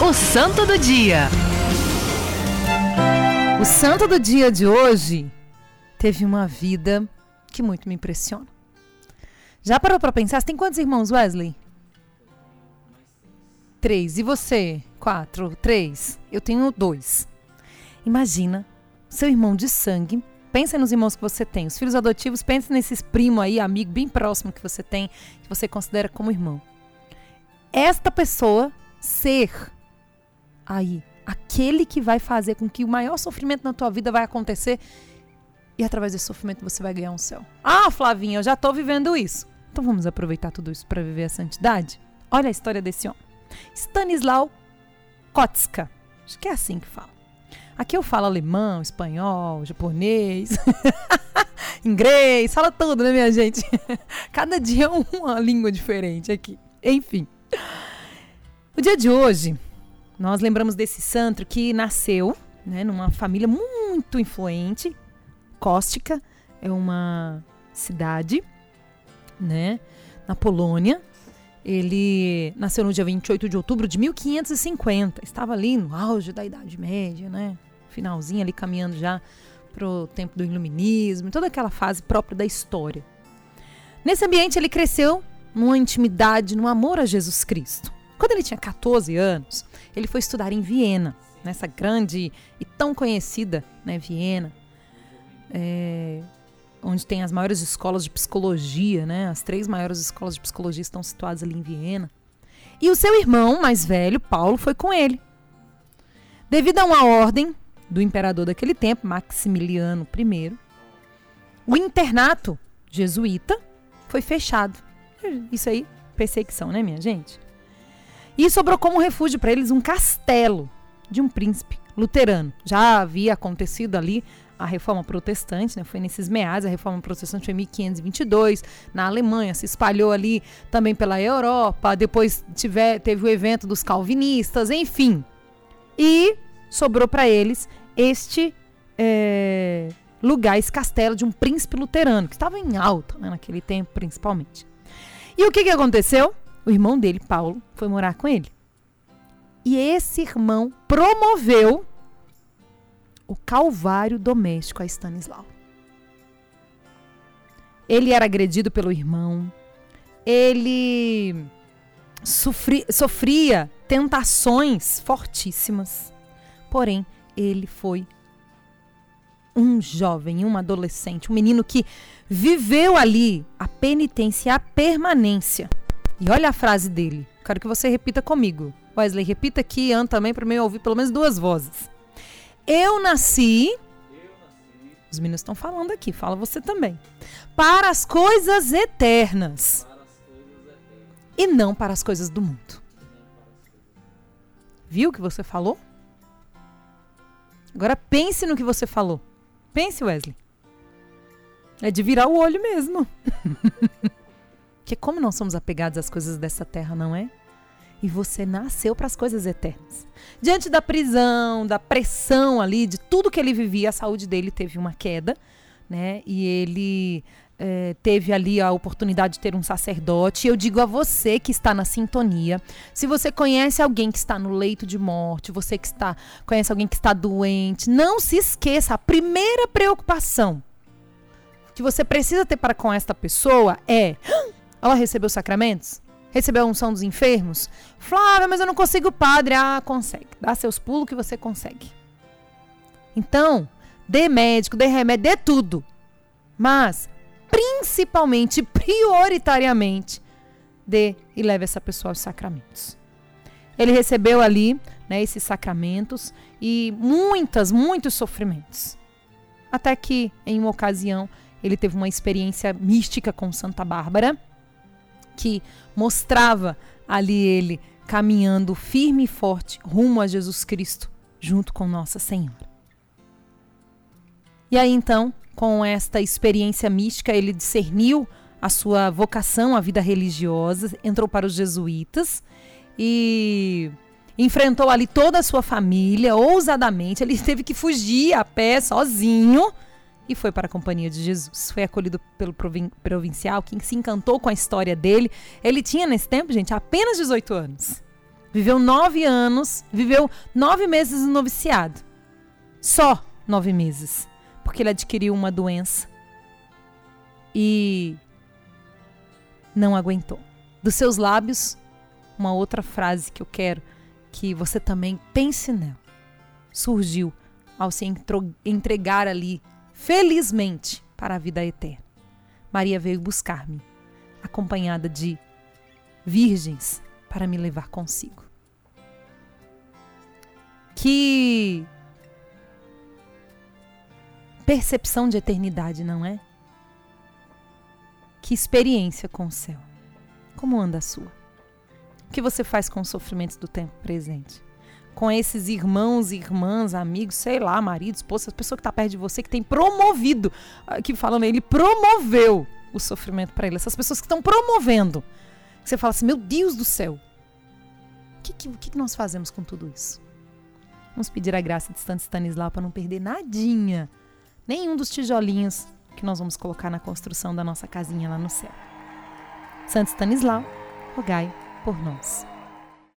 O Santo do Dia. O santo do dia de hoje teve uma vida que muito me impressiona. Já parou para pensar? Você tem quantos irmãos, Wesley? Três. E você? Quatro. Três. Eu tenho dois. Imagina, seu irmão de sangue. Pensa nos irmãos que você tem. Os filhos adotivos, pense nesses primos aí, amigo bem próximo que você tem, que você considera como irmão. Esta pessoa ser aí aquele que vai fazer com que o maior sofrimento na tua vida vai acontecer e através desse sofrimento você vai ganhar um céu. Ah, Flavinha, eu já estou vivendo isso. Então vamos aproveitar tudo isso para viver a santidade? Olha a história desse homem. Stanislau Kotska. Acho que é assim que fala. Aqui eu falo alemão, espanhol, japonês, inglês, fala tudo, né, minha gente? Cada dia é uma língua diferente aqui. Enfim. O dia de hoje nós lembramos desse santo que nasceu né, numa família muito influente. Cóstica é uma cidade né, na Polônia. Ele nasceu no dia 28 de outubro de 1550. Estava ali no auge da Idade Média, né? Finalzinho ali caminhando já para o tempo do iluminismo, toda aquela fase própria da história. Nesse ambiente ele cresceu numa intimidade, no amor a Jesus Cristo. Quando ele tinha 14 anos, ele foi estudar em Viena, nessa grande e tão conhecida né, Viena, é, onde tem as maiores escolas de psicologia, né? As três maiores escolas de psicologia estão situadas ali em Viena. E o seu irmão mais velho, Paulo, foi com ele. Devido a uma ordem do imperador daquele tempo, Maximiliano I, o internato jesuíta foi fechado. Isso aí, perseguição, né, minha gente? E sobrou como refúgio para eles um castelo de um príncipe luterano. Já havia acontecido ali a reforma protestante, né? foi nesses meados, a reforma protestante foi em 1522, na Alemanha, se espalhou ali também pela Europa, depois tiver, teve o evento dos calvinistas, enfim. E sobrou para eles este é, lugar, esse castelo de um príncipe luterano, que estava em alta né, naquele tempo, principalmente. E o que, que aconteceu? O irmão dele, Paulo, foi morar com ele. E esse irmão promoveu o calvário doméstico a Stanislau. Ele era agredido pelo irmão, ele sofri, sofria tentações fortíssimas. Porém, ele foi um jovem, um adolescente, um menino que viveu ali a penitência, a permanência e olha a frase dele. Quero que você repita comigo. Wesley, repita aqui, Anne também, para mim ouvir pelo menos duas vozes. Eu nasci. Os meninos estão falando aqui, fala você também. Para as coisas eternas. E não para as coisas do mundo. Viu o que você falou? Agora pense no que você falou. Pense, Wesley. É de virar o olho mesmo. Porque como nós somos apegados às coisas dessa terra, não é? E você nasceu para as coisas eternas. Diante da prisão, da pressão ali, de tudo que ele vivia, a saúde dele teve uma queda, né? E ele é, teve ali a oportunidade de ter um sacerdote. Eu digo a você que está na sintonia, se você conhece alguém que está no leito de morte, você que está conhece alguém que está doente, não se esqueça, a primeira preocupação que você precisa ter para com esta pessoa é ela recebeu sacramentos? Recebeu a unção dos enfermos? Flávia, mas eu não consigo padre. Ah, consegue. Dá seus pulos que você consegue. Então, dê médico, dê remédio, dê tudo. Mas, principalmente, prioritariamente, dê e leve essa pessoa aos sacramentos. Ele recebeu ali né, esses sacramentos e muitas, muitos sofrimentos. Até que, em uma ocasião, ele teve uma experiência mística com Santa Bárbara que mostrava ali ele caminhando firme e forte rumo a Jesus Cristo, junto com Nossa Senhora. E aí então, com esta experiência mística, ele discerniu a sua vocação à vida religiosa, entrou para os jesuítas e enfrentou ali toda a sua família ousadamente. Ele teve que fugir a pé sozinho e foi para a companhia de Jesus. Foi acolhido pelo provincial, que se encantou com a história dele. Ele tinha nesse tempo, gente, apenas 18 anos. Viveu nove anos, viveu nove meses no noviciado. Só nove meses. Porque ele adquiriu uma doença e não aguentou. Dos seus lábios, uma outra frase que eu quero que você também pense nela. Surgiu ao se entregar ali, felizmente, para a vida eterna. Maria veio buscar-me, acompanhada de virgens, para me levar consigo. Que percepção de eternidade, não é? Que experiência com o céu. Como anda a sua? O que você faz com os sofrimentos do tempo presente? Com esses irmãos, irmãs, amigos, sei lá, maridos, esposa, a pessoa que está perto de você, que tem promovido, ah, que falando, ele promoveu o sofrimento para ele. Essas pessoas que estão promovendo. Você fala assim, meu Deus do céu. O que, que, que nós fazemos com tudo isso? Vamos pedir a graça de Santo Stanislau para não perder nadinha. Nenhum dos tijolinhos que nós vamos colocar na construção da nossa casinha lá no céu. Santo Stanislau, rogai por nós.